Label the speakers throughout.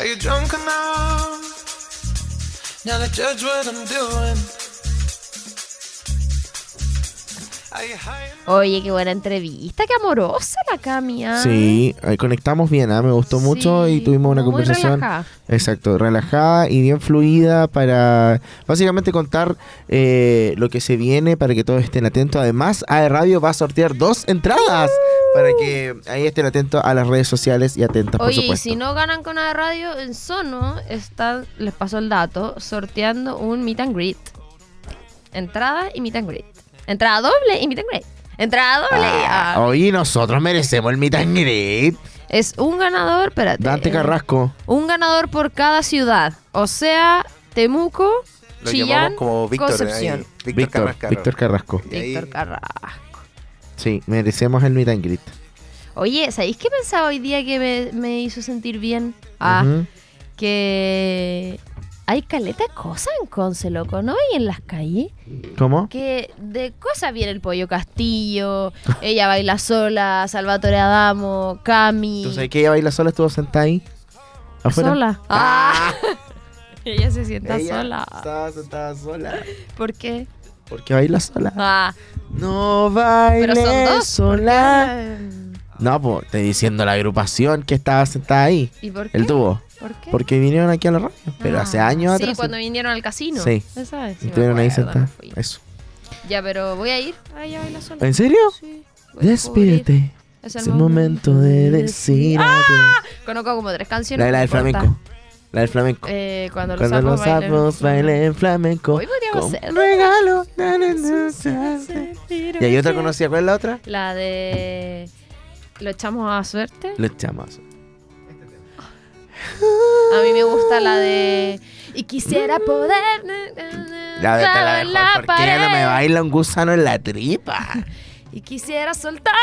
Speaker 1: Are you drunk enough now to judge what I'm doing? Are you high enough?
Speaker 2: Oye, qué buena entrevista, qué amorosa la Cami. ¿ah?
Speaker 3: Sí, ahí conectamos bien, ¿ah? me gustó mucho y tuvimos una
Speaker 2: muy
Speaker 3: conversación.
Speaker 2: relajada.
Speaker 3: Exacto, relajada y bien fluida para básicamente contar eh, lo que se viene para que todos estén atentos. Además, AE Radio va a sortear dos entradas para que ahí estén atentos a las redes sociales y atentas, por
Speaker 2: Oye, y
Speaker 3: supuesto.
Speaker 2: si no ganan con la radio, en Sono está, les paso el dato, sorteando un meet and greet. Entrada y meet and greet. Entrada doble y meet and greet. Entrada doble y...
Speaker 3: Ah, oye, nosotros merecemos el meet and greet.
Speaker 2: Es un ganador, espérate.
Speaker 3: Dante
Speaker 2: eh,
Speaker 3: Carrasco.
Speaker 2: Un ganador por cada ciudad. O sea, Temuco,
Speaker 4: Lo
Speaker 2: Chillán,
Speaker 4: llamamos como Víctor.
Speaker 2: Concepción.
Speaker 4: ahí, Víctor,
Speaker 3: Víctor,
Speaker 4: Carrasco.
Speaker 3: Víctor Carrasco.
Speaker 4: Y
Speaker 2: Víctor Carrasco.
Speaker 3: Sí, merecemos el meet and greet.
Speaker 2: Oye, ¿sabéis qué pensaba hoy día que me, me hizo sentir bien? Ah, que hay caleta de cosas en Conce, loco, ¿no? Y en las calles.
Speaker 3: ¿Cómo?
Speaker 2: Que de cosas viene el Pollo Castillo, Ella Baila Sola, Salvatore Adamo, Cami.
Speaker 3: ¿Tú sabes que ella baila sola? Estuvo sentada ahí. Afuera.
Speaker 2: Sola. Ah. Ella se sienta
Speaker 3: Ella
Speaker 2: sola.
Speaker 3: Estaba sentada sola.
Speaker 2: ¿Por qué?
Speaker 3: Porque baila sola.
Speaker 2: Ah,
Speaker 3: No
Speaker 2: dos.
Speaker 3: sola. No, pues, estoy diciendo la agrupación que estaba sentada ahí.
Speaker 2: ¿Y por qué?
Speaker 3: El tubo.
Speaker 2: ¿Por qué?
Speaker 3: Porque vinieron aquí a la radio. Pero
Speaker 2: Ah,
Speaker 3: hace años
Speaker 2: Sí,
Speaker 3: atrás.
Speaker 2: cuando vinieron al casino.
Speaker 3: Sí.
Speaker 2: Esa es, sí me
Speaker 3: Estuvieron ahí sentadas. Eso.
Speaker 2: Ya, pero voy a ir. a Ella Baila Sola.
Speaker 3: ¿En serio?
Speaker 2: Sí,
Speaker 3: Despídete.
Speaker 2: Es
Speaker 3: el momento de decir
Speaker 2: ¡Ah! Conozco como tres canciones.
Speaker 3: La, la
Speaker 2: no
Speaker 3: del flamenco. La del flamenco.
Speaker 2: Eh, cuando los
Speaker 3: Cuando los
Speaker 2: sapos bailen.
Speaker 3: bailen flamenco.
Speaker 2: Hoy podríamos hacer.
Speaker 3: regalo. na, na, na, na, na. Y hay otra conocida. ¿Cuál es la otra?
Speaker 2: La de. Lo echamos a suerte.
Speaker 3: Los chamos.
Speaker 2: A mí me gusta la de. Y quisiera poder.
Speaker 3: Esta es la mejor. ¿Por qué no me baila un gusano en la tripa?
Speaker 2: Y quisiera soltar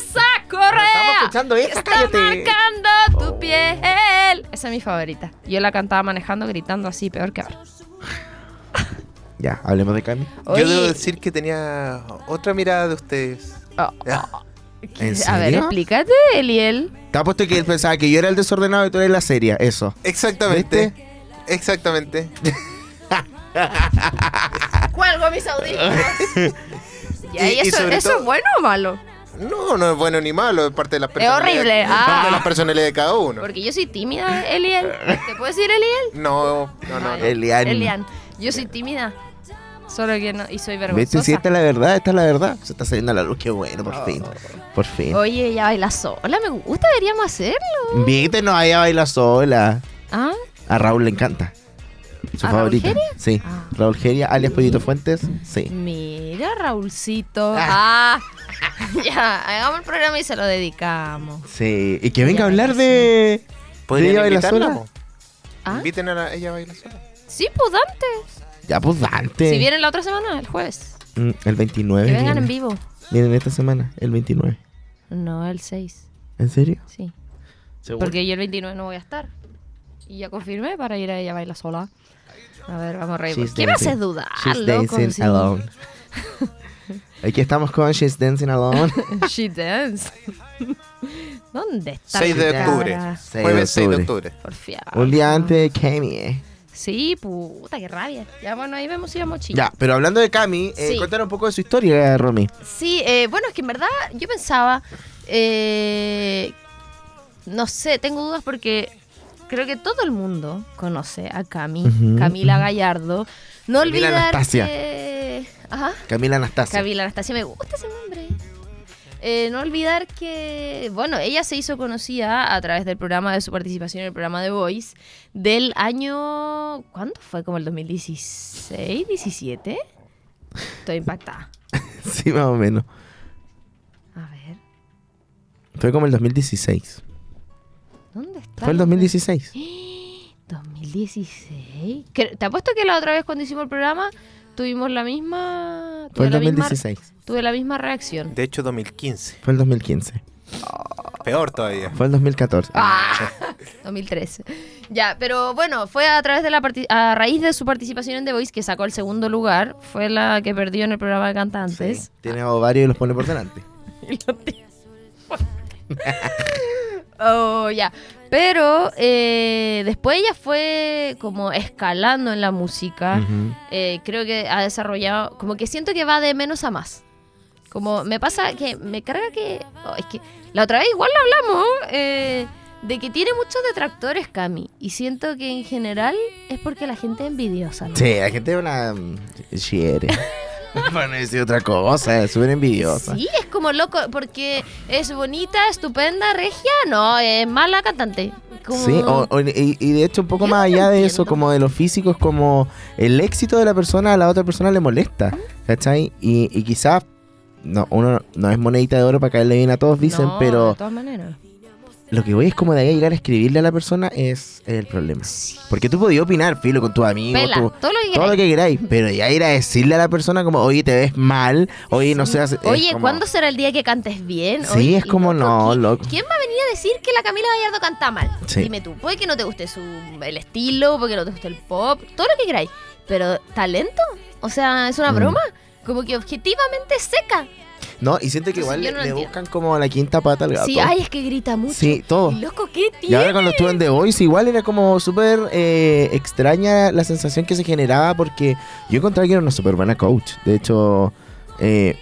Speaker 2: esa correa.
Speaker 3: Estamos escuchando esa,
Speaker 2: está
Speaker 3: cállate.
Speaker 2: marcando tu
Speaker 3: Oh.
Speaker 2: piel. Esa es mi favorita. Yo la cantaba manejando, gritando así, peor que ahora.
Speaker 3: Ya, hablemos de Cami.
Speaker 2: Oye,
Speaker 4: Yo debo decir que tenía otra mirada de ustedes.
Speaker 2: oh,
Speaker 4: Ya.
Speaker 3: ¿En
Speaker 2: a ver,
Speaker 3: serio?
Speaker 2: explícate, Eliel.
Speaker 3: Te apuesto que él pensaba que yo era el desordenado y tú eres la seria. Eso.
Speaker 4: Exactamente. Exactamente.
Speaker 2: Cuelgo mis audífonos. Ya,
Speaker 4: Y-
Speaker 2: ¿y
Speaker 4: y
Speaker 2: eso,
Speaker 4: sobre
Speaker 2: ¿eso
Speaker 4: todo-
Speaker 2: es bueno o malo?
Speaker 4: No, no es bueno ni malo, es parte de las personalidades.
Speaker 2: horrible, ah.
Speaker 4: parte de las personalidades de cada uno.
Speaker 2: Porque yo soy tímida, Eliel. ¿Te puedo decir Eliel?
Speaker 4: No, no, no. No.
Speaker 3: Elian.
Speaker 2: Elian. Yo soy tímida. Solo que no. Y soy
Speaker 3: ¿Viste?
Speaker 2: vergonzosa.
Speaker 3: Si esta es la verdad, esta es la verdad. Se está saliendo a la luz. Qué bueno, por fin. Por fin.
Speaker 2: Oye, ella baila sola. Me gusta, deberíamos hacerlo.
Speaker 3: Viste, no vaya a bailar sola.
Speaker 2: ¿Ah?
Speaker 3: A Raúl le encanta. Su
Speaker 2: ¿A Raúl
Speaker 3: favorita.
Speaker 2: Geria?
Speaker 3: Sí.
Speaker 2: Ah.
Speaker 3: Raúl Geria, alias Pollito Fuentes. Sí.
Speaker 2: Mira, Raúlcito. Ah. ya, hagamos el programa y se lo dedicamos.
Speaker 3: Sí. Y que venga a hablar de.
Speaker 4: ¿Podrían
Speaker 3: ella baila sola?
Speaker 2: ¿Ah?
Speaker 4: Inviten a la- ella a bailar sola.
Speaker 2: Sí, pues Dante.
Speaker 3: Ya, pues Dante.
Speaker 2: Si vienen la otra semana, el jueves.
Speaker 3: Mm, el 29.
Speaker 2: Que vengan
Speaker 3: viene.
Speaker 2: en vivo.
Speaker 3: Vienen esta semana, el 29.
Speaker 2: No, el 6.
Speaker 3: ¿En serio?
Speaker 2: Sí.
Speaker 3: ¿Seguro?
Speaker 2: Porque yo el 29 no voy a estar. Y ya confirmé para ir a ella baila sola. A ver, vamos a reír. ¿Qué me haces dudar,
Speaker 3: She's dancing
Speaker 2: Sí.
Speaker 3: alone. Aquí estamos con She's Dancing Alone.
Speaker 2: She dance. ¿Dónde está?
Speaker 4: 6 de octubre.
Speaker 2: cabra?
Speaker 3: 6 de
Speaker 4: Jueves 6 de
Speaker 3: octubre.
Speaker 4: octubre.
Speaker 2: Porfiado.
Speaker 3: Un día antes de Cami, eh.
Speaker 2: Sí, puta, qué rabia. Ya, bueno, ahí vemos si vamos chillar.
Speaker 3: Ya, pero hablando de Cami, eh,
Speaker 2: Sí.
Speaker 3: cuéntanos un poco de su historia, Romy.
Speaker 2: Sí, eh, bueno, es que en verdad yo pensaba, eh, no sé, tengo dudas porque creo que todo el mundo conoce a Cami, Camila. Gallardo. No
Speaker 3: Camila
Speaker 2: olvidar
Speaker 3: Anastasia.
Speaker 2: que... Ajá,
Speaker 3: Camila Anastasia.
Speaker 2: Camila Anastasia, me gusta ese nombre. Eh, no olvidar que, bueno, ella se hizo conocida a través del programa de su participación en el programa The Voice del año... ¿Cuándo fue? ¿Como el 2016? ¿17? Estoy impactada.
Speaker 3: sí, más o menos.
Speaker 2: A ver.
Speaker 3: Fue como el 2016.
Speaker 2: ¿Dónde está?
Speaker 3: Fue el 2016.
Speaker 2: 2016. Que- Te apuesto que la otra vez cuando hicimos el programa tuvimos la misma.
Speaker 3: Fue el
Speaker 2: la misma-
Speaker 3: 2016.
Speaker 2: tuve la misma reacción.
Speaker 4: De hecho, 2015.
Speaker 3: Fue el 2015.
Speaker 4: Peor todavía.
Speaker 3: Fue el 2014.
Speaker 2: Ah, 2013. Ya, pero bueno, fue a través de la a raíz de su participación en The Voice que sacó el segundo lugar. Fue la que perdió en el programa de
Speaker 3: Sí,
Speaker 2: cantantes.
Speaker 3: Tiene ovarios y los pone por delante.
Speaker 2: Oh, ya. Pero eh, después ella fue como escalando en la música. Eh, creo que ha desarrollado, como que siento que va de menos a más. Como me pasa que me carga que, oh, es que la otra vez igual lo hablamos, eh, de que tiene muchos detractores Cami. Y siento que en general es porque la gente es envidiosa. ¿no?
Speaker 3: Sí, la gente es una. Chiere. Para no decir otra cosa, es súper envidiosa.
Speaker 2: Sí, es como loco, porque es bonita, estupenda, regia, no, es mala cantante. Como-
Speaker 3: Sí, o- o- y, y de hecho un poco
Speaker 2: Yo
Speaker 3: más
Speaker 2: no
Speaker 3: allá de eso, como de los físicos, como el éxito de la persona a la otra persona le molesta, ¿cachai? Y, y quizás, no, uno no es monedita de oro para caerle bien a todos, dicen,
Speaker 2: No,
Speaker 3: pero
Speaker 2: De todas maneras.
Speaker 3: Lo que voy es como de ahí a llegar a escribirle a la persona es el problema. Porque tú podías opinar, filo, con tus amigos,
Speaker 2: Pela,
Speaker 3: tu-
Speaker 2: todo lo que
Speaker 3: todo lo que queráis, pero ya ir a decirle a la persona como, oye, te ves mal, oye, no es
Speaker 2: Oye,
Speaker 3: como-
Speaker 2: ¿cuándo será el día que cantes bien?
Speaker 3: Sí,
Speaker 2: Oye,
Speaker 3: es como, no,
Speaker 2: ¿quién,
Speaker 3: loco.
Speaker 2: ¿Quién va a venir a decir que la Camila Gallardo canta mal?
Speaker 3: Sí.
Speaker 2: Dime tú, puede que no te guste su, el estilo, puede que no te guste el pop, todo lo que queráis. Pero, ¿talento? O sea, ¿es una
Speaker 3: Mm.
Speaker 2: broma? Como que objetivamente seca.
Speaker 3: No, y siento que igual le,
Speaker 2: no
Speaker 3: buscan como la quinta pata al gato.
Speaker 2: Sí, ay, es que grita mucho.
Speaker 3: Sí, todo.
Speaker 2: Y loco, ¿qué
Speaker 3: Y
Speaker 2: tiene?
Speaker 3: ahora cuando estuve en The Voice, igual era como súper eh, extraña la sensación que se generaba porque yo encontraba que era una súper buena coach. De hecho, eh,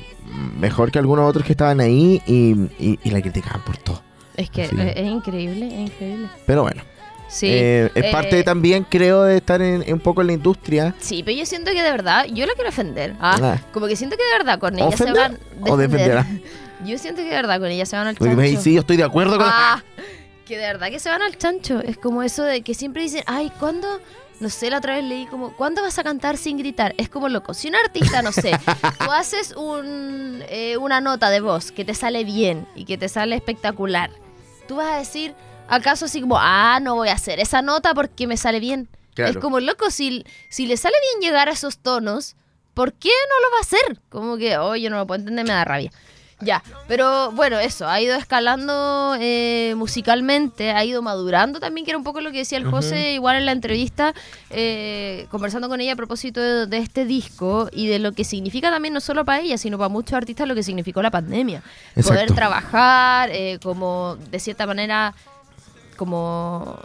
Speaker 3: mejor que algunos otros que estaban ahí y, y- y la criticaban por todo.
Speaker 2: Es que
Speaker 3: Sí.
Speaker 2: es, es increíble, es increíble.
Speaker 3: Pero bueno,
Speaker 2: Sí.
Speaker 3: eh, es parte
Speaker 2: eh,
Speaker 3: también, creo, de estar en, en un poco en la industria.
Speaker 2: Sí, pero yo siento que de verdad, yo la quiero ofender. Ah,
Speaker 3: Ah.
Speaker 2: Como que siento que de verdad con ella
Speaker 3: ¿Ofender
Speaker 2: se van
Speaker 3: o defenderá?
Speaker 2: Yo siento que de verdad con ella se van al chancho.
Speaker 3: sí, yo estoy de acuerdo con...
Speaker 2: Ah, que de verdad que se van al chancho. Es como eso de que siempre dicen, ay, ¿cuándo? No sé, la otra vez leí como, ¿cuándo vas a cantar sin gritar? Es como loco. Si un artista, no sé, tú haces un, eh, una nota de voz que te sale bien y que te sale espectacular, tú vas a decir, ¿acaso así como, ah, no voy a hacer esa nota porque me sale bien?
Speaker 3: Claro.
Speaker 2: Es como loco, si, si le sale bien llegar a esos tonos, ¿por qué no lo va a hacer? Como que, oh, yo no lo puedo entender, me da rabia. Ya, pero bueno, eso, ha ido escalando eh, musicalmente, ha ido madurando también, que era un poco lo que decía el José, igual en la entrevista, eh, conversando con ella a propósito de, de este disco y de lo que significa también no solo para ella, sino para muchos artistas lo que significó la pandemia. Poder trabajar, eh, como de cierta manera, como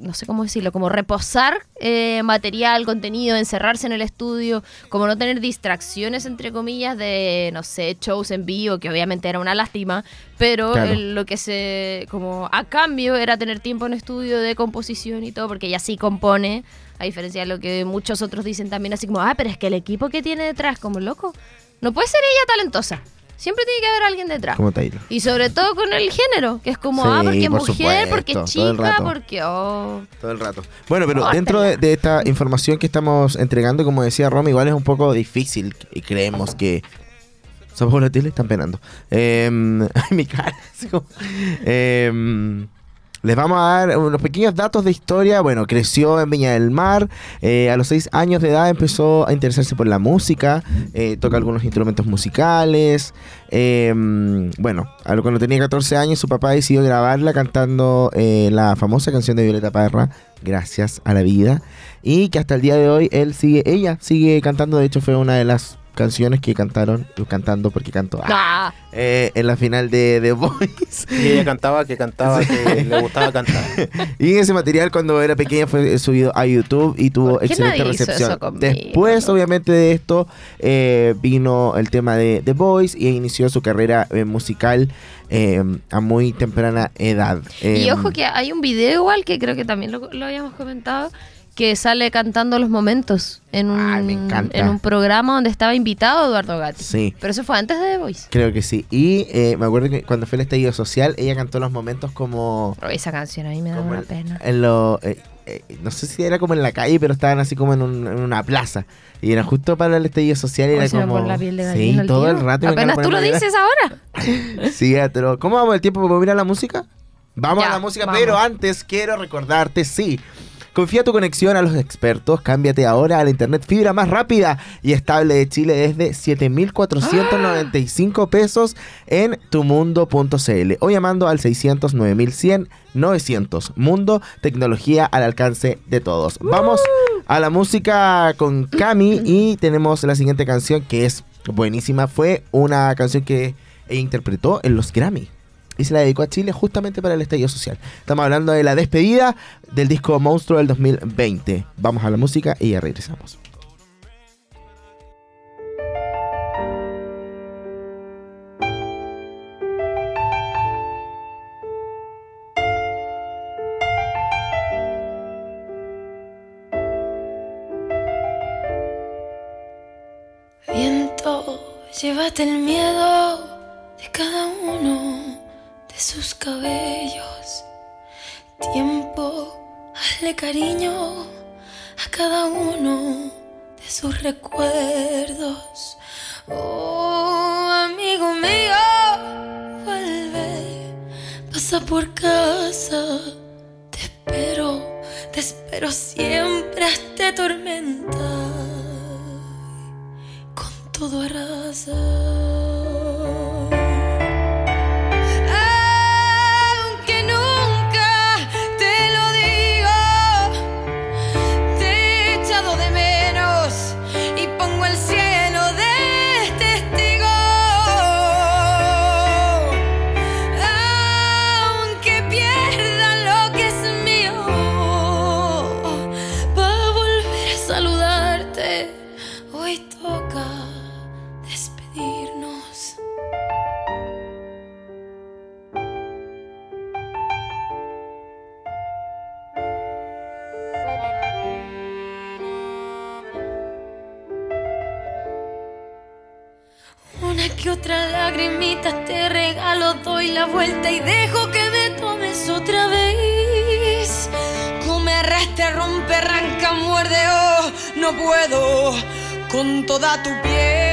Speaker 2: no sé cómo decirlo, como reposar eh, material, contenido, encerrarse en el estudio, como no tener distracciones, entre comillas, de, no sé, shows en vivo, que obviamente era una lástima, pero
Speaker 3: Claro.
Speaker 2: el- lo que se, como a cambio era tener tiempo en estudio de composición y todo, porque ella sí compone, a diferencia de lo que muchos otros dicen también, así como, ah, pero es que el equipo que tiene detrás, como loco, no puede ser ella talentosa, siempre tiene que haber alguien detrás.
Speaker 3: Como Taylor.
Speaker 2: Y sobre todo con el género, que es como,
Speaker 3: Sí,
Speaker 2: ah, porque es
Speaker 3: por
Speaker 2: mujer,
Speaker 3: supuesto,
Speaker 2: porque es chica, porque, oh...
Speaker 3: Todo el rato. Bueno, pero dentro de, de esta información que estamos entregando, como decía Romy, igual es un poco difícil y creemos que... Somos la tele, están penando. Ay, mi cara. así como- Em, les vamos a dar unos pequeños datos de historia. Bueno, creció en Viña del Mar. eh, a los seis años de edad empezó a interesarse por la música. eh, toca algunos instrumentos musicales. em, bueno, cuando tenía 14 años, su papá decidió grabarla cantando eh, la famosa canción de Violeta Parra, Gracias a la vida. Y que hasta el día de hoy él sigue, ella sigue cantando. De hecho, fue una de las canciones que cantaron, cantando porque cantó ah,
Speaker 2: Ah,
Speaker 3: eh, en la final de The Voice.
Speaker 4: Y ella cantaba, que cantaba, que le gustaba cantar.
Speaker 3: Y ese material cuando era pequeña fue subido a YouTube y tuvo
Speaker 2: ¿Por qué
Speaker 3: excelente
Speaker 2: nadie hizo
Speaker 3: recepción.
Speaker 2: eso conmigo,
Speaker 3: Después,
Speaker 2: no?
Speaker 3: obviamente, de esto eh, vino el tema de The Voice y inició su carrera eh, musical eh, a muy temprana edad.
Speaker 2: y
Speaker 3: Eh,
Speaker 2: ojo que hay un video igual, que creo que también lo, lo habíamos comentado, que sale cantando los momentos en un,
Speaker 3: Ay, me encanta.
Speaker 2: en un programa donde estaba invitado Eduardo Gatti.
Speaker 3: Sí.
Speaker 2: Pero eso fue antes de The Voice.
Speaker 3: Creo que sí. Y eh, me acuerdo que cuando fue el estallido social, ella cantó los momentos como...
Speaker 2: Esa canción a mí me da una
Speaker 3: en-
Speaker 2: pena.
Speaker 3: en lo, eh, eh, no sé si era como en la calle, pero estaban así como en, un- en una plaza. Y era justo para el estallido social. y Era como.
Speaker 2: la piel de
Speaker 3: sí, todo el rato.
Speaker 2: Apenas tú lo dices ahora.
Speaker 3: Sí, pero ¿cómo vamos el tiempo? ¿Podemos ir a la música? Vamos
Speaker 2: Ya,
Speaker 3: a la música,
Speaker 2: vamos.
Speaker 3: pero antes quiero recordarte, sí. Confía tu conexión a los expertos, cámbiate ahora a la internet fibra más rápida y estable de Chile desde 7.495 pesos en tumundo.cl o llamando al 600 9100 900. Mundo, tecnología al alcance de todos. Vamos a la música con Cami y tenemos la siguiente canción que es buenísima. Fue una canción que interpretó en los Grammy. Y se la dedicó a Chile justamente para el estallido social. Estamos hablando de la despedida del disco Monstruo del 2020. Vamos a la música y ya regresamos.
Speaker 5: Viento, llévate el miedo de cada uno de sus cabellos. Tiempo, hazle cariño a cada uno de sus recuerdos. Oh, amigo mío, vuelve, pasa por casa. Te espero, te espero siempre hasta tormenta con todo arrasa. Despedirnos. Una que otra lagrimita te regalo, doy la vuelta y dejo que me tomes otra vez. Come, arrastra, rompe, arranca, muerde, oh, no puedo con toda tu piel.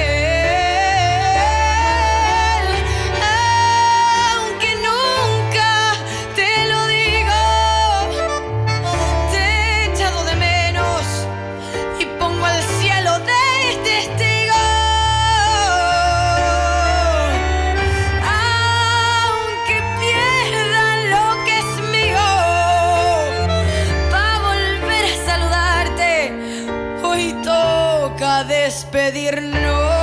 Speaker 5: Toca despedirnos.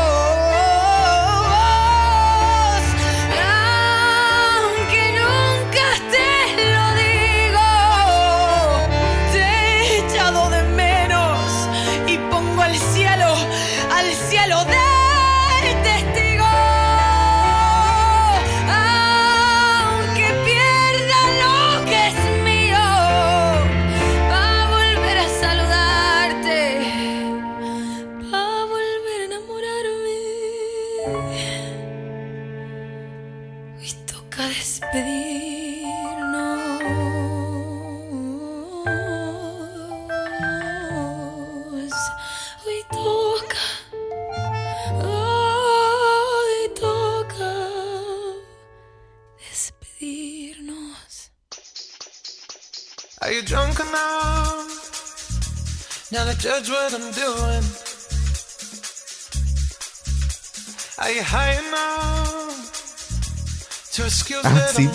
Speaker 1: Now to judge what I'm doing? Are you high enough to excuse
Speaker 3: Ah,
Speaker 1: that
Speaker 3: sí,
Speaker 1: I'm.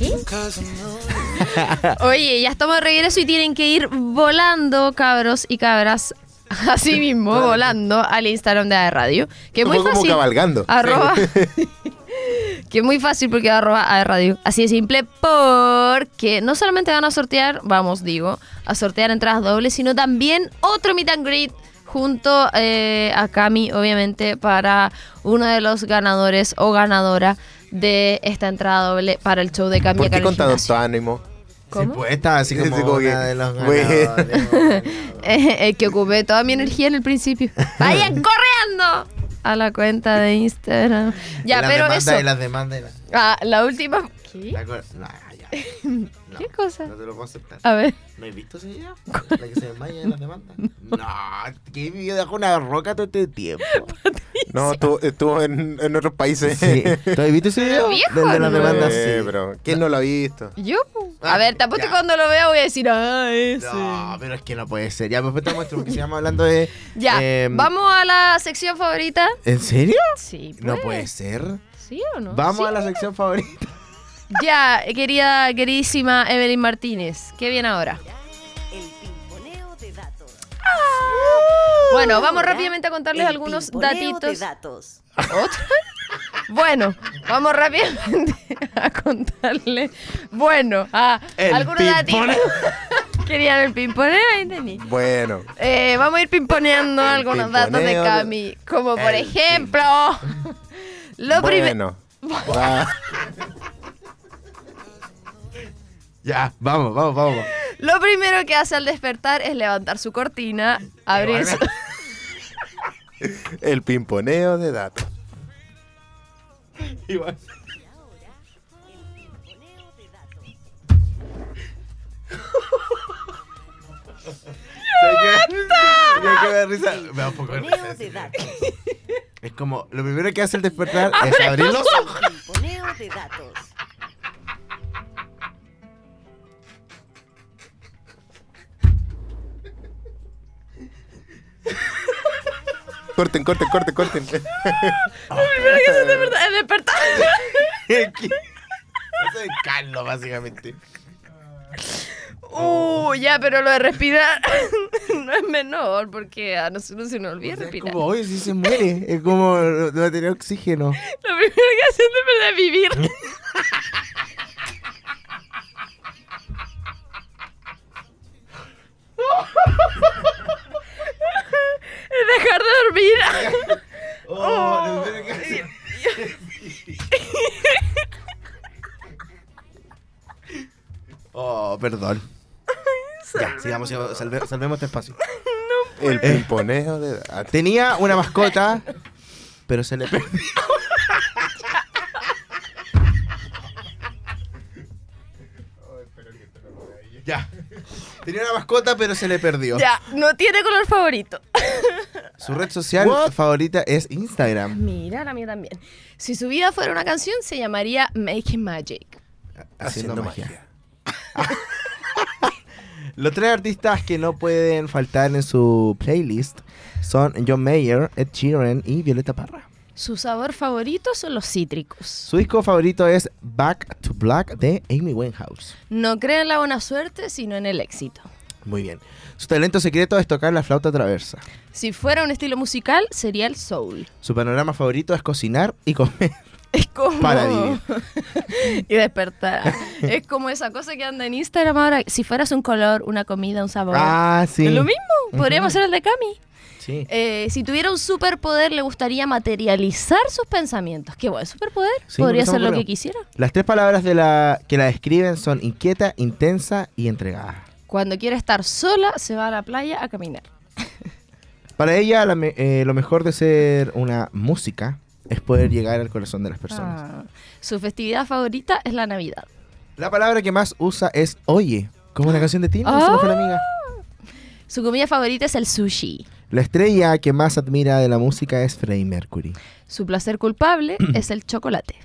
Speaker 2: Oye, ya estamos de regreso y tienen que ir volando, cabros y cabras. Así mismo, volando al Instagram de la radio. Que es muy
Speaker 4: Fue como
Speaker 2: fácil.
Speaker 4: cabalgando.
Speaker 2: Arroba. que es muy fácil porque arroba a radio. Así de simple porque no solamente van a sortear, vamos, digo, a sortear entradas dobles, sino también otro meet and greet junto eh, a Cami, obviamente, para uno de los ganadores o ganadora de esta entrada doble para el show de Cami
Speaker 4: ¿Por qué con tanto ánimo?
Speaker 2: ¿Cómo?
Speaker 3: Sí, pues estaba así
Speaker 4: Sí,
Speaker 3: como,
Speaker 4: que-
Speaker 3: una de los ganadores.
Speaker 2: Eh, que ocupé toda mi energía en el principio. ¡Vayan corriendo! A la cuenta de Instagram. Ya,
Speaker 3: Y las
Speaker 2: pero eso.
Speaker 3: y las demandas y las-
Speaker 2: Ah, la última. ¿Qué?
Speaker 3: la No, ya. No,
Speaker 2: ¿Qué cosa?
Speaker 3: No te lo puedo aceptar.
Speaker 2: A ver.
Speaker 3: ¿No has visto ese video? La que se desmaya en las demandas. No, que video dejó una roca todo este tiempo.
Speaker 4: No, estuvo, estuvo en, en otros países.
Speaker 3: Sí. ¿Tú has visto ese video?
Speaker 2: viejo,
Speaker 3: de las
Speaker 2: ¿no?
Speaker 3: demandas, sí.
Speaker 4: pero ¿quién no lo ha visto?
Speaker 2: ¿Yo?
Speaker 3: Ah,
Speaker 2: A ver, te apuesto
Speaker 3: ya.
Speaker 2: que cuando lo vea voy a decir, ah, ese.
Speaker 3: No, pero es que no puede ser. Ya, pues te muestro porque sigamos hablando de.
Speaker 2: Ya,
Speaker 3: em,
Speaker 2: vamos a la sección favorita.
Speaker 3: ¿En serio?
Speaker 2: Sí,
Speaker 3: No
Speaker 2: pues.
Speaker 3: puede ser.
Speaker 2: ¿Sí o no?
Speaker 3: Vamos
Speaker 2: Sí.
Speaker 3: a la sección favorita.
Speaker 2: Ya, querida, queridísima Evelyn Martínez. ¿Qué viene ahora? Bueno, vamos rápidamente a contarles
Speaker 6: el
Speaker 2: algunos
Speaker 6: pimponeo
Speaker 2: datitos.
Speaker 6: de datos.
Speaker 2: ¿Otra? Bueno, vamos rápidamente a contarle. Bueno, a
Speaker 3: El
Speaker 2: algunos datitos.
Speaker 3: pimponeo.
Speaker 2: Querían el pimponeo, ahí tení.
Speaker 4: Bueno,
Speaker 2: Eh, vamos a ir pimponeando
Speaker 4: El
Speaker 2: algunos datos de
Speaker 4: pimponeo
Speaker 2: Cami. Como por
Speaker 4: El
Speaker 2: ejemplo, lo primero.
Speaker 4: bueno. Va.
Speaker 3: Ya, vamos, vamos, vamos.
Speaker 2: Lo primero que hace al despertar es levantar su cortina, abrir su...
Speaker 4: El pimponeo de datos.
Speaker 3: Igual. Es como, lo primero que hace el despertar es abrir los ojos.
Speaker 6: Pimponeo de datos.
Speaker 4: Corten, corten, corten, corten.
Speaker 2: Primero que hace al despertar es despertar.
Speaker 3: Eso es Carlos, básicamente.
Speaker 2: Uh, ya, pero lo de respirar no es menor, porque a nosotros se nos olvida
Speaker 3: O sea, es
Speaker 2: respirar.
Speaker 3: como, oye, si se muere. Es como no va a tener oxígeno.
Speaker 2: Lo primero que hace es de verdad vivir. Dejar de dormir.
Speaker 3: Oh, hace- Oh, perdón. Ya, sigamos, sigamos, salve- salvemos este espacio.
Speaker 4: El pimponeo de datos.
Speaker 3: Tenía una mascota, pero se le perdió. Ya. Tenía una mascota, pero se le perdió.
Speaker 2: Ya, no tiene color favorito.
Speaker 3: Su red social favorita es Instagram.
Speaker 2: Mira, la mía también. Si su vida fuera una canción, se llamaría Making Magic.
Speaker 3: Haciendo,
Speaker 4: Haciendo
Speaker 3: magia.
Speaker 4: magia.
Speaker 3: Los tres artistas que no pueden faltar en su playlist son John Mayer, Ed Sheeran y Violeta Parra.
Speaker 2: Su sabor favorito son los cítricos.
Speaker 3: Su disco favorito es Back to Black de Amy Winehouse.
Speaker 2: No cree en la buena suerte, sino en el éxito.
Speaker 3: Muy bien. Su talento secreto es tocar la flauta traversa.
Speaker 2: Si fuera un estilo musical, sería el soul.
Speaker 3: Su panorama favorito es cocinar y comer.
Speaker 2: Es como...
Speaker 3: Para vivir.
Speaker 2: y despertar. es como esa cosa que anda en Instagram ahora. Si fueras un color, una comida, un sabor.
Speaker 3: Ah, sí.
Speaker 2: Es lo mismo. Podríamos
Speaker 3: Ujú.
Speaker 2: hacer el de Cami.
Speaker 3: Sí.
Speaker 2: Eh, si tuviera un superpoder, le gustaría materializar sus pensamientos. Qué buen superpoder.
Speaker 3: Sí,
Speaker 2: Podría ser lo que quisiera.
Speaker 3: Las tres palabras de la que la describen son inquieta, intensa y entregada.
Speaker 2: Cuando quiere estar sola, se va a la playa a caminar.
Speaker 3: Para ella, la me- eh, lo mejor de ser una música es poder llegar al corazón de las personas.
Speaker 2: Ah. Su festividad favorita es la Navidad.
Speaker 3: La palabra que más usa es oye, como la canción de Tina, su
Speaker 2: Ah.
Speaker 3: amiga.
Speaker 2: Su comida favorita es el sushi.
Speaker 3: La estrella que más admira de la música es Freddie Mercury.
Speaker 2: Su placer culpable es el chocolate.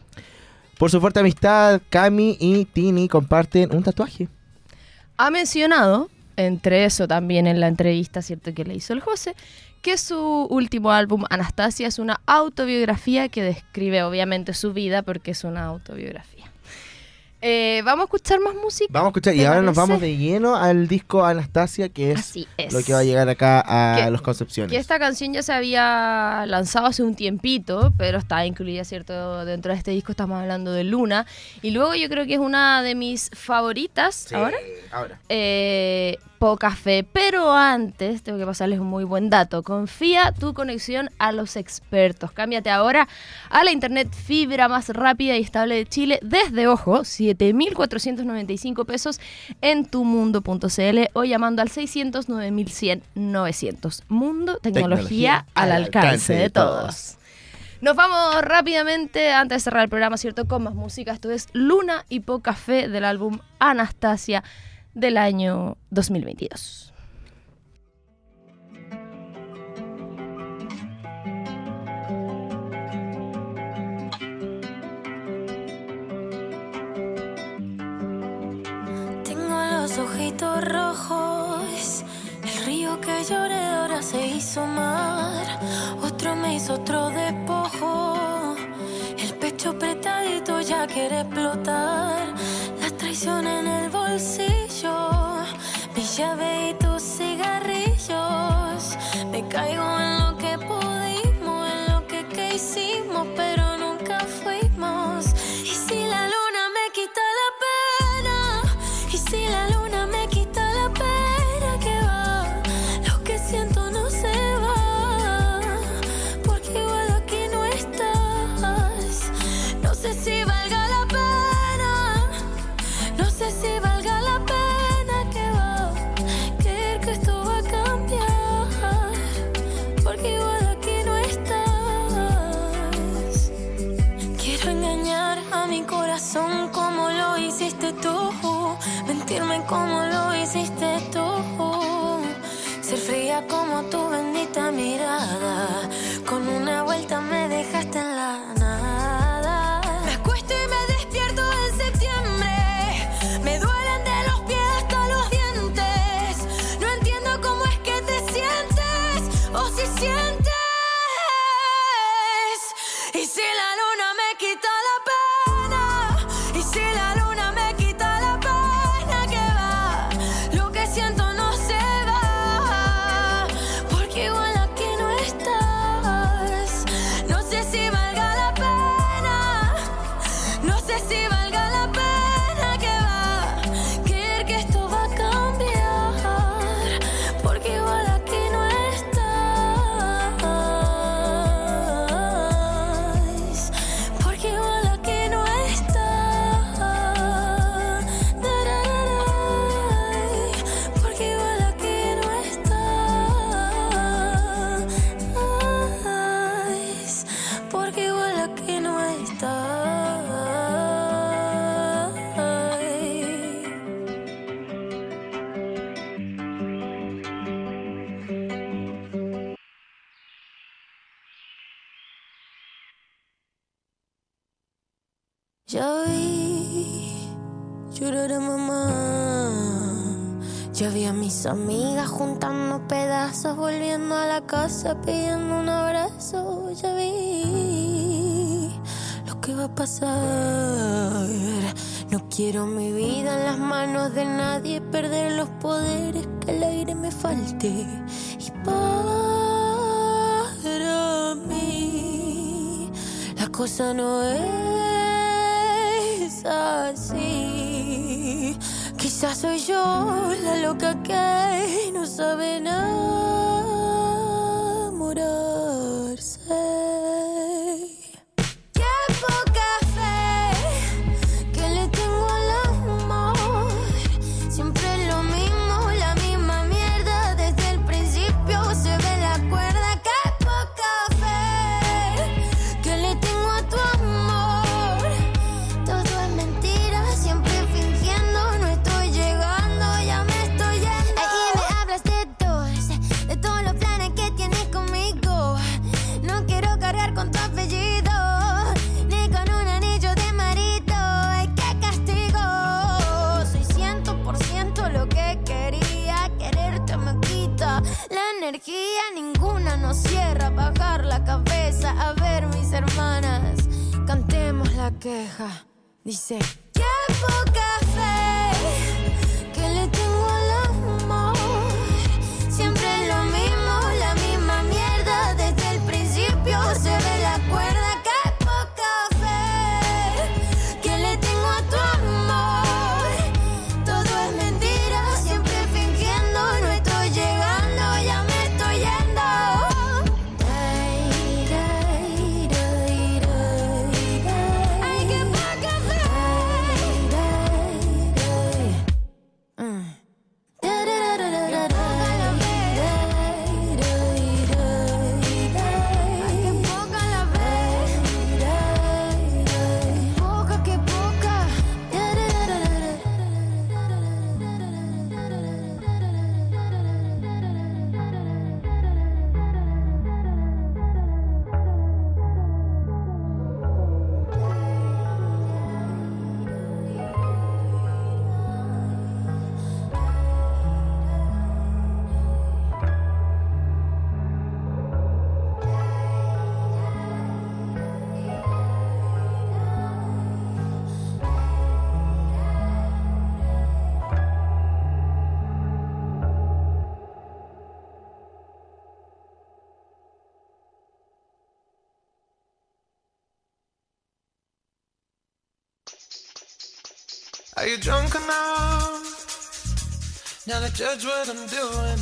Speaker 3: Por su fuerte amistad, Cami y Tini comparten un tatuaje.
Speaker 2: Ha mencionado, entre eso también en la entrevista, ¿cierto? Que le hizo el José, que su último álbum, Anastasia, es una autobiografía que describe obviamente su vida porque es una autobiografía. Eh, Vamos a escuchar más música.
Speaker 3: Vamos a escuchar, y
Speaker 2: ¿Te
Speaker 3: ahora nos vamos de lleno al disco Anastasia, que es, lo que va a llegar acá a
Speaker 2: Que-
Speaker 3: los Concepciones.
Speaker 2: Que esta canción ya se había lanzado hace un tiempito, pero está incluida, ¿cierto? Dentro de este disco estamos hablando de Luna. Y luego yo creo que es una de mis favoritas
Speaker 3: Sí,
Speaker 2: ahora.
Speaker 3: ahora.
Speaker 2: Eh, poca fe, pero antes tengo que pasarles un muy buen dato. Confía tu conexión a los expertos. Cámbiate ahora a la internet fibra más rápida y estable de Chile desde, ojo, 7.495 pesos en tumundo.cl o llamando al 600 9100 900. Mundo, tecnología,
Speaker 3: Tecnología
Speaker 2: al
Speaker 3: al
Speaker 2: alcance,
Speaker 3: alcance
Speaker 2: de todos. Nos vamos rápidamente antes de cerrar el programa, ¿cierto? Con más música. Esto es Luna y Poca Fe del álbum Anastasia del año 2022.
Speaker 5: Rojos. El río que lloré ahora se hizo mar. Otro me hizo otro despojo. El pecho apretadito ya quiere explotar. La traición en el bolsillo. Mi llave y tus cigarrillos. Me caigo en lo He said, Ya vi, llorar a mamá. Ya vi a mis amigas juntando pedazos, volviendo a la casa pidiendo un abrazo. Ya vi lo que va a pasar. No quiero mi vida en las manos de nadie, perder los poderes que el aire me falte. Y para mí, la cosa no es así. Quizás soy yo la loca que no sabe enamorarse.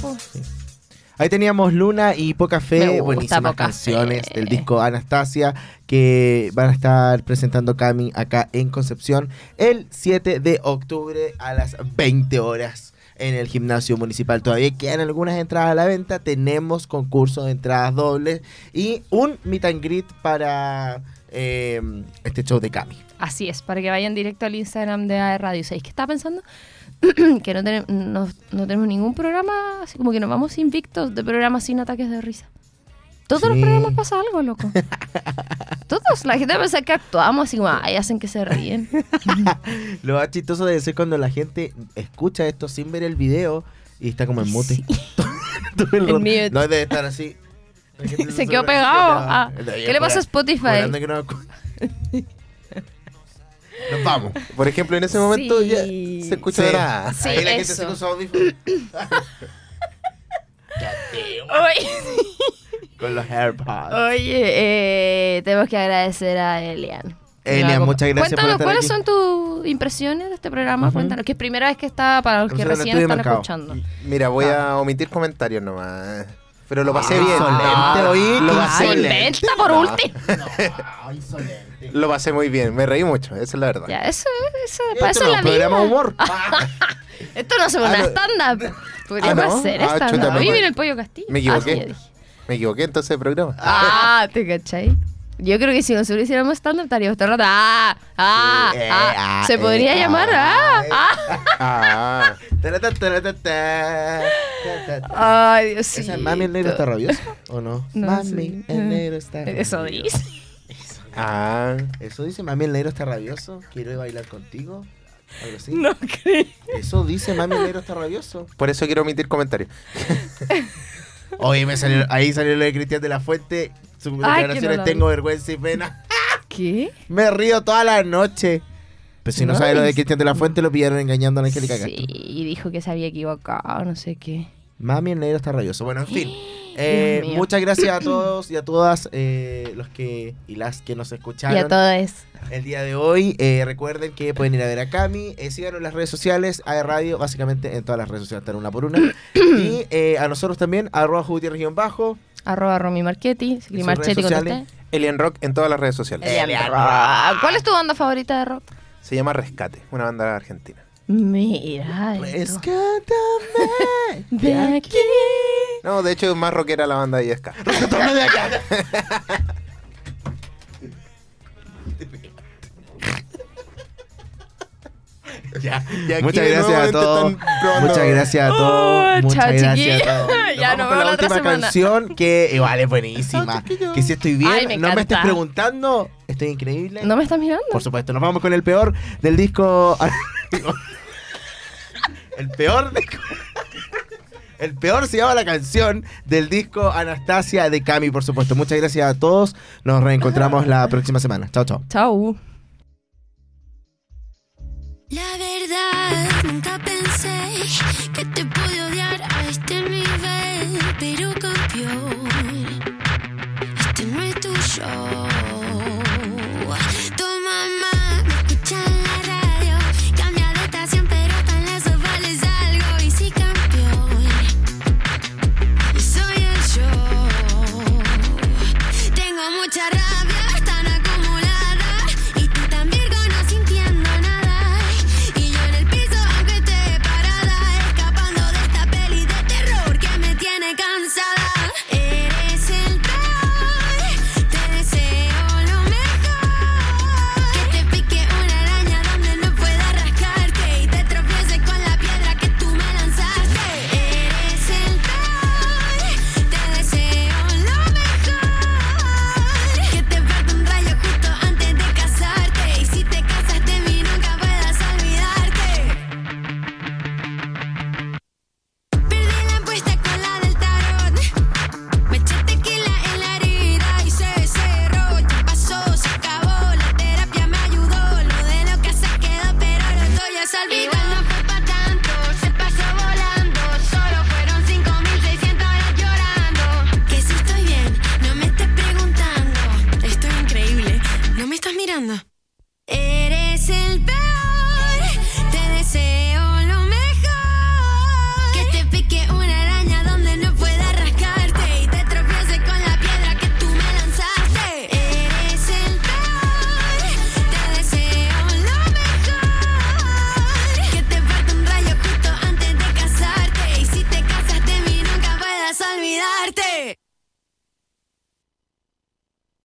Speaker 5: Oh, Ahí
Speaker 3: teníamos Luna y Poca Fe, buenísimas canciones del disco Anastasia que van a estar presentando Cami acá en Concepción el 7 de octubre a las 20 horas en el gimnasio municipal. Todavía quedan algunas entradas a la venta, tenemos concurso de entradas dobles y un meet and greet para eh, este show de Cami.
Speaker 2: Así es, para que vayan directo al Instagram de AE Radio 6. ¿Qué estaba pensando? que no, tenemos ningún programa, así como que nos vamos invictos de programas sin ataques de risa. Todos los programas pasa algo, loco. Todos, la gente piensa que actuamos así como, ay, hacen que se ríen.
Speaker 3: Lo más chistoso de eso es cuando la gente escucha esto sin ver el video y está como en mute.
Speaker 2: Sí.
Speaker 3: no debe estar así.
Speaker 2: Se quedó pegado. Ah, ¿Qué le pasa a Spotify?
Speaker 3: Nos vamos.
Speaker 4: Por ejemplo, en ese momento
Speaker 2: Sí.
Speaker 4: ya se escucha
Speaker 3: Sí.
Speaker 4: nada.
Speaker 2: Sí,
Speaker 3: Ahí la gente se puso audífonos
Speaker 2: Oye,
Speaker 3: con los AirPods.
Speaker 2: oye eh, tenemos que agradecer a Elian.
Speaker 3: Elian,
Speaker 2: No,
Speaker 3: muchas gracias por
Speaker 2: Cuéntanos,
Speaker 3: estar
Speaker 2: ¿cuáles
Speaker 3: aquí.
Speaker 2: son tus impresiones de este programa? Cuéntanos, que es primera vez que está para los que recién están
Speaker 3: Mercado.
Speaker 2: escuchando.
Speaker 4: Mira, voy
Speaker 3: Ah.
Speaker 4: a omitir comentarios nomás. Pero lo pasé
Speaker 3: Ah,
Speaker 4: bien.
Speaker 3: insolente,
Speaker 4: Ah,
Speaker 3: oí,
Speaker 4: lo pasé
Speaker 2: inventa por último.
Speaker 3: Ay, insolente.
Speaker 4: Lo pasé muy bien. Me reí mucho, esa es la verdad.
Speaker 2: Ya, eso es, eso,
Speaker 3: Esto
Speaker 2: para eso
Speaker 3: no
Speaker 2: es la
Speaker 3: programa de
Speaker 2: vida.
Speaker 3: humor.
Speaker 2: Esto no se
Speaker 4: Ah,
Speaker 2: una stand-up. Podríamos
Speaker 4: Ah, ¿no?
Speaker 2: hacer
Speaker 4: Ah,
Speaker 2: stand-up. Ahí
Speaker 4: fue-
Speaker 2: viene el pollo castillo.
Speaker 4: me
Speaker 2: Ah, sí,
Speaker 4: equivoqué.
Speaker 2: dije.
Speaker 4: Me equivoqué entonces de programa.
Speaker 2: Ah, ¿te cachai? Yo creo que si nosotros hiciéramos stand-up estaríamos todo el rato. Ah, ah,
Speaker 3: Sí, eh,
Speaker 2: ah.
Speaker 3: ah,
Speaker 2: Se
Speaker 3: eh,
Speaker 2: podría
Speaker 3: ah,
Speaker 2: llamar. Ah,
Speaker 3: eh.
Speaker 2: ah.
Speaker 4: Ah,
Speaker 3: ta.
Speaker 2: Ay, Dios
Speaker 3: ¿Esa es Mami el negro está rabioso o no?
Speaker 2: No
Speaker 3: Mami
Speaker 2: sé.
Speaker 3: el negro está
Speaker 2: Eso
Speaker 3: rabioso.
Speaker 2: dice.
Speaker 4: Ah.
Speaker 3: Eso dice Mami el negro está rabioso. Quiero bailar contigo. Algo así.
Speaker 2: No creo.
Speaker 3: Eso dice Mami el negro está rabioso.
Speaker 4: Por eso quiero omitir comentarios.
Speaker 3: Oye, me salió, ahí salió lo de Cristian de la Fuente. Sus declaraciones,
Speaker 2: no vi.
Speaker 3: tengo vergüenza y pena.
Speaker 2: ¿Qué?
Speaker 3: Me río toda la noche. Pero si no sabe lo de. Cristian de la Fuente, lo pillaron engañando a la Angélica
Speaker 2: Sí,
Speaker 3: Castro.
Speaker 2: y dijo que se había equivocado, no sé qué.
Speaker 3: Mami, el negro está rabioso. Bueno, en fin. Eh, muchas gracias a todos y a todas eh, los que y las que nos escucharon
Speaker 2: Y a todos.
Speaker 3: el día de hoy. Eh, recuerden que pueden ir a ver a Cami. Eh, síganos en las redes sociales, a Radio, básicamente en todas las redes sociales, están una por una. y eh, a nosotros también, arroba Gutiérrez bajo.
Speaker 2: Arroba Romy Marchetti. Marchetti con.
Speaker 4: Alien Rock en todas las redes sociales.
Speaker 2: Elian Rock. ¿Cuál es tu banda favorita de rock?
Speaker 4: Se llama Rescate, una banda argentina.
Speaker 2: Mira.
Speaker 3: Rescátame.
Speaker 2: De aquí.
Speaker 4: No, de hecho es más rockera la banda y es ska.
Speaker 3: Rescátame de acá. Ya. Muchas
Speaker 4: de
Speaker 3: gracias a
Speaker 4: nuevo
Speaker 3: todos. Muchas gracias a
Speaker 2: Oh,
Speaker 3: todos. Muchas
Speaker 2: chao,
Speaker 3: gracias a todos. Nos
Speaker 2: Ya
Speaker 3: vamos
Speaker 2: nos
Speaker 3: con
Speaker 2: vemos
Speaker 3: la última
Speaker 2: semana.
Speaker 3: canción que igual es buenísima. Que si estoy bien,
Speaker 2: Ay, me
Speaker 3: no me estés preguntando, estoy increíble.
Speaker 2: ¿No me estás mirando?
Speaker 3: Por supuesto, nos vamos con el peor del disco. El peor de... El peor se llama la canción del disco Anastasia de Cami, por supuesto. Muchas gracias a todos. Nos reencontramos la próxima semana. Chao, chao.
Speaker 2: Chao. La verdad.